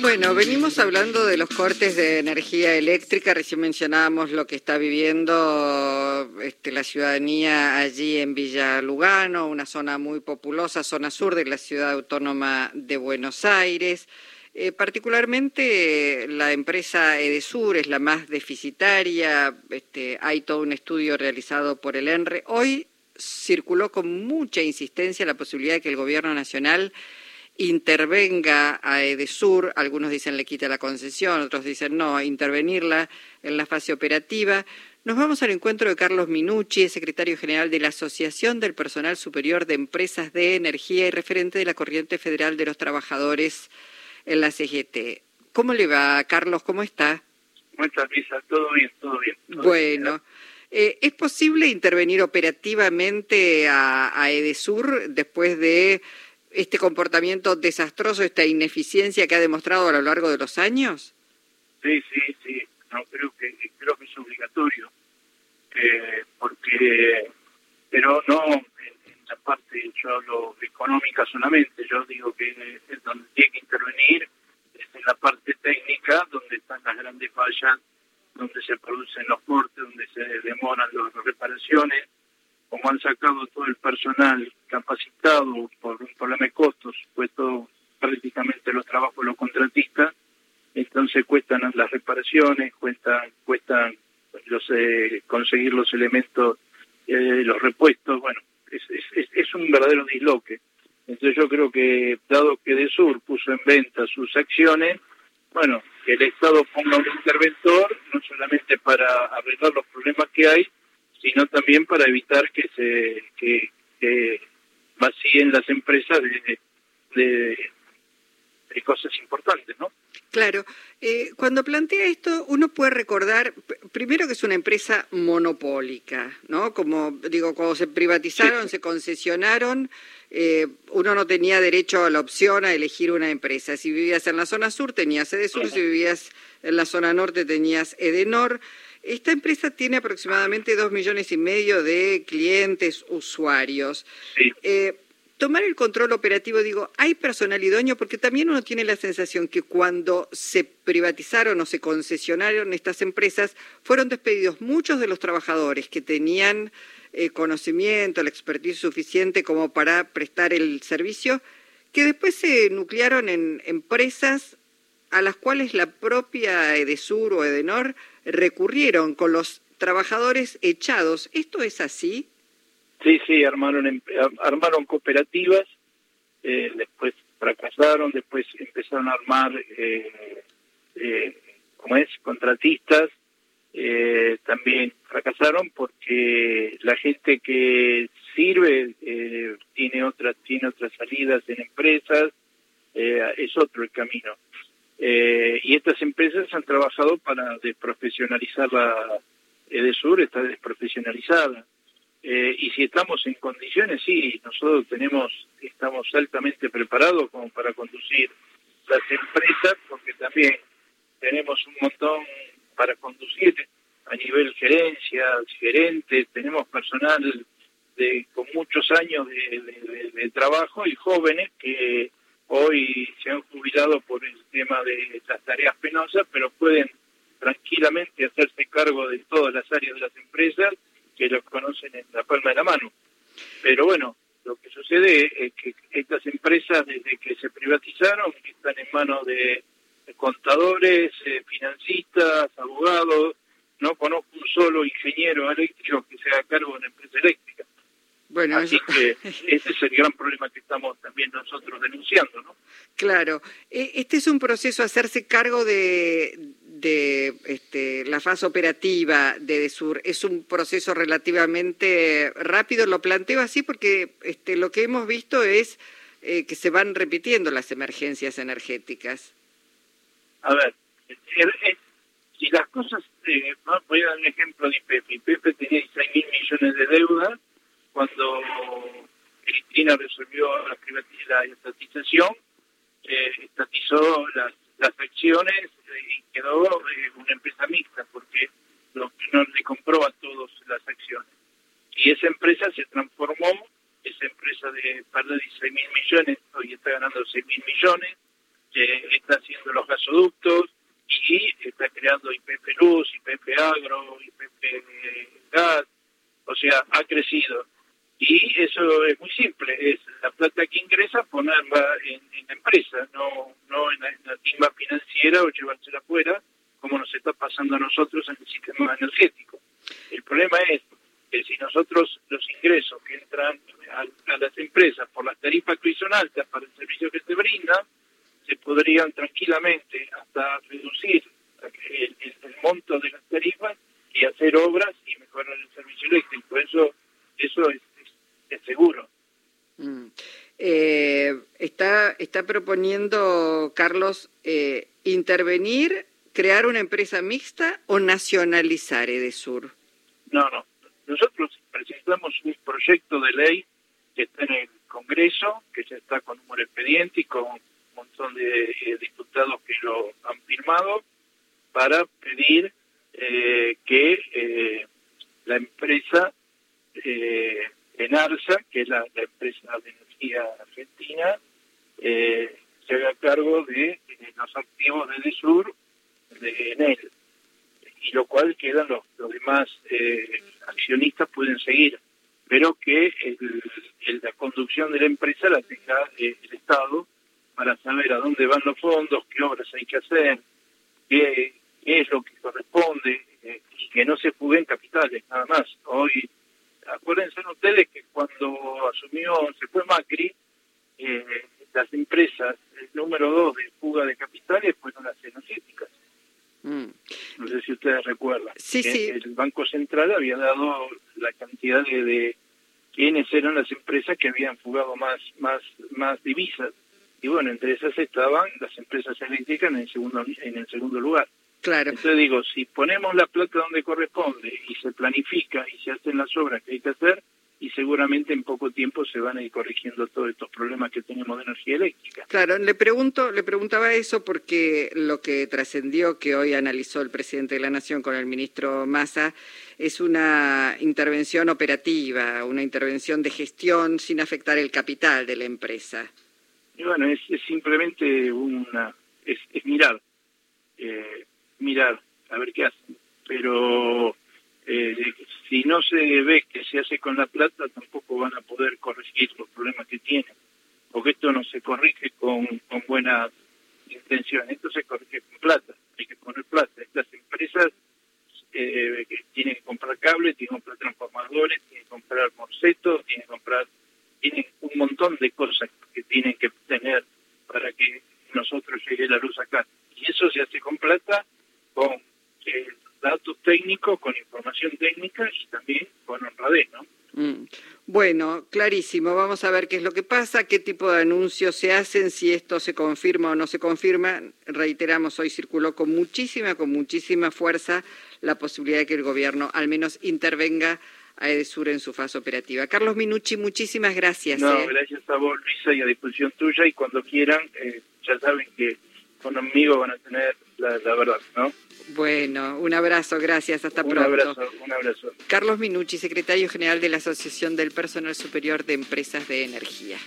Bueno, venimos hablando de los cortes de energía eléctrica. Recién mencionábamos lo que está viviendo este, la ciudadanía allí en Villa Lugano, una zona muy populosa, zona sur de la ciudad autónoma de Buenos Aires. Eh, particularmente la empresa Edesur es la más deficitaria. Este, hay todo un estudio realizado por el ENRE. Hoy circuló con mucha insistencia la posibilidad de que el Gobierno Nacional intervenga a Edesur, algunos dicen le quita la concesión, otros dicen no, intervenirla en la fase operativa. Nos vamos al encuentro de Carlos Minucci, secretario general de la Asociación del Personal Superior de Empresas de Energía y referente de la Corriente Federal de los Trabajadores en la CGT. ¿Cómo le va, Carlos? ¿Cómo está? ¿Cómo está, Lisa? Todo bien, todo bien. bueno. Eh, ¿Es posible intervenir operativamente a, a Edesur después de este comportamiento desastroso, esta ineficiencia que ha demostrado a lo largo de los años? Sí, sí, sí. No, creo que creo que es obligatorio, eh, porque, pero no en, la parte, yo hablo económica solamente. Yo digo que es donde tiene que intervenir es en la parte técnica, donde están las grandes fallas, donde se producen los cortes, donde se demoran las reparaciones como han sacado todo el personal capacitado por un problema de costos, puesto prácticamente los trabajos de los contratistas, entonces cuestan las reparaciones, cuestan, cuestan los, eh, conseguir los elementos, eh, los repuestos, bueno, es, es, es un verdadero disloque. Entonces yo creo que, dado que de Sur puso en venta sus acciones, bueno, que el Estado ponga un interventor, no solamente para arreglar los problemas que hay, sino también para evitar que se que, vacíen las empresas de, de, cosas importantes, ¿no? Claro, eh, cuando plantea esto, uno puede recordar, primero que es una empresa monopólica, ¿no? Como digo, cuando se privatizaron, se concesionaron, eh, uno no tenía derecho a la opción a elegir una empresa. Si vivías en la zona sur, tenías Edesur, si vivías en la zona norte, tenías Edenor. Esta empresa tiene aproximadamente dos millones y medio de clientes usuarios. Eh, tomar el control operativo, digo, ¿hay personal idóneo? Porque también uno tiene la sensación que cuando se privatizaron o se concesionaron estas empresas, fueron despedidos muchos de los trabajadores que tenían eh, conocimiento, la expertise suficiente como para prestar el servicio, que después se nuclearon en empresas a las cuales la propia Edesur o Edenor recurrieron con los trabajadores echados. ¿Esto es así? Sí, sí, armaron, em, armaron cooperativas, eh, después fracasaron, después empezaron a armar, eh, eh, ¿cómo es?, contratistas, eh, también fracasaron porque la gente que sirve tiene otras tiene otras salidas en empresas, es otro el camino. Eh, y estas empresas han trabajado para desprofesionalizar la EDESUR, está desprofesionalizada. Eh, y si estamos en condiciones, sí, nosotros tenemos, estamos altamente preparados como para conducir las empresas, porque también tenemos un montón para conducir a nivel gerencia, gerentes, tenemos personal de, con muchos años de trabajo y jóvenes que hoy se han jubilado por tema de las tareas penosas, pero pueden tranquilamente hacerse cargo de todas las áreas de las empresas que los conocen en la palma de la mano. Pero bueno, lo que sucede es que estas empresas, desde que se privatizaron, están en manos de contadores, eh, financistas, abogados. No conozco un solo ingeniero eléctrico que se haga cargo de una empresa eléctrica. Bueno, Así que ese es el gran problema que estamos también nosotros denunciando. Claro. E, este es un proceso, hacerse cargo de, de este, la fase operativa de DESUR, es un proceso relativamente rápido. Lo planteo así porque este, lo que hemos visto es eh, que se van repitiendo las emergencias energéticas. A ver, si las cosas, eh, voy a dar un ejemplo de IPF. IPF tenía 6 mil millones de deuda cuando Cristina resolvió la, estatización, eh, estatizó las, las acciones y quedó eh, una empresa mixta porque no le compró a todos las acciones. Y esa empresa se transformó, esa empresa de par de 16 mil millones, hoy está ganando 6 mil millones, eh, está haciendo los gasoductos y está creando IPP Luz, IPP Agro, IPP Gas, o sea, ha crecido. Y eso es muy simple, es la plata que ingresa ponerla en, la empresa, no, no en, la, timba financiera o llevársela afuera, como nos está pasando a nosotros en el sistema energético. El problema es que si nosotros los ingresos que entran a, las empresas por las tarifas que son altas para el servicio que se brinda, se podrían tranquilamente hasta reducir el, monto de las tarifas y hacer obras y mejorar el servicio eléctrico. Eso, eso es, seguro. Mm. Eh, está, está proponiendo, Carlos, eh, intervenir, crear una empresa mixta o nacionalizar Edesur. No, no. Nosotros presentamos un proyecto de ley que está en el Congreso, que ya está con un expediente y con un montón de eh, diputados que lo han firmado, para pedir eh, que eh, la empresa Enarsa, que es la, empresa de energía argentina, se haga cargo de los activos de Sur de Enel, y lo cual quedan los, los demás accionistas pueden seguir pero que la conducción de la empresa la tenga eh, el Estado para saber a dónde van los fondos, qué obras hay que hacer, qué, es lo que corresponde, eh, y que no se fuguen capitales, nada más. Hoy, acuérdense ustedes que cuando asumió, se fue Macri, eh, las empresas, el número dos de fuga de capitales fueron las energéticas. Mm. No sé si ustedes recuerdan. Sí, sí. El Banco Central había dado la cantidad de, de quiénes eran las empresas que habían fugado más, más, más divisas. Y bueno, entre esas estaban las empresas eléctricas en el segundo, en el segundo lugar. Claro. Entonces digo, si ponemos la plata donde corresponde y se planifica y se hacen las obras que hay que hacer, y seguramente en poco tiempo se van a ir corrigiendo todos estos problemas que tenemos de energía eléctrica. Claro, le pregunto, le preguntaba eso porque lo que trascendió que hoy analizó el presidente de la Nación con el ministro Massa es una intervención operativa, una intervención de gestión sin afectar el capital de la empresa. Y bueno, es, simplemente una, es, mirar, eh, mirar, a ver qué hacen, pero eh, si no se ve que se hace con la plata, tampoco van a poder corregir los problemas que tienen, porque esto no se corrige con, con buenas intenciones, esto se corrige con plata, hay que poner plata. Estas empresas eh, que tienen que comprar cables, tienen que comprar transformadores, tienen que comprar morcetos, tienen que comprar, tienen un montón de cosas que tienen que tener para que nosotros llegue la luz acá. Y eso se hace con plata, con eh, datos técnicos, con información técnica y también con honradez, ¿no? Mm. Bueno, clarísimo. Vamos a ver qué es lo que pasa, qué tipo de anuncios se hacen, si esto se confirma o no se confirma. Reiteramos, hoy circuló con muchísima, con muchísima fuerza la posibilidad de que el gobierno al menos intervenga a Edesur en su fase operativa. Carlos Minucci, muchísimas gracias. No, ¿eh? gracias a vos, Luisa, y a disposición tuya. Y cuando quieran, eh, ya saben que conmigo van a tener la, verdad, ¿no? Bueno, un abrazo, gracias, hasta un pronto. Abrazo, un abrazo. Carlos Minucci, secretario general de la Asociación del Personal Superior de Empresas de Energía.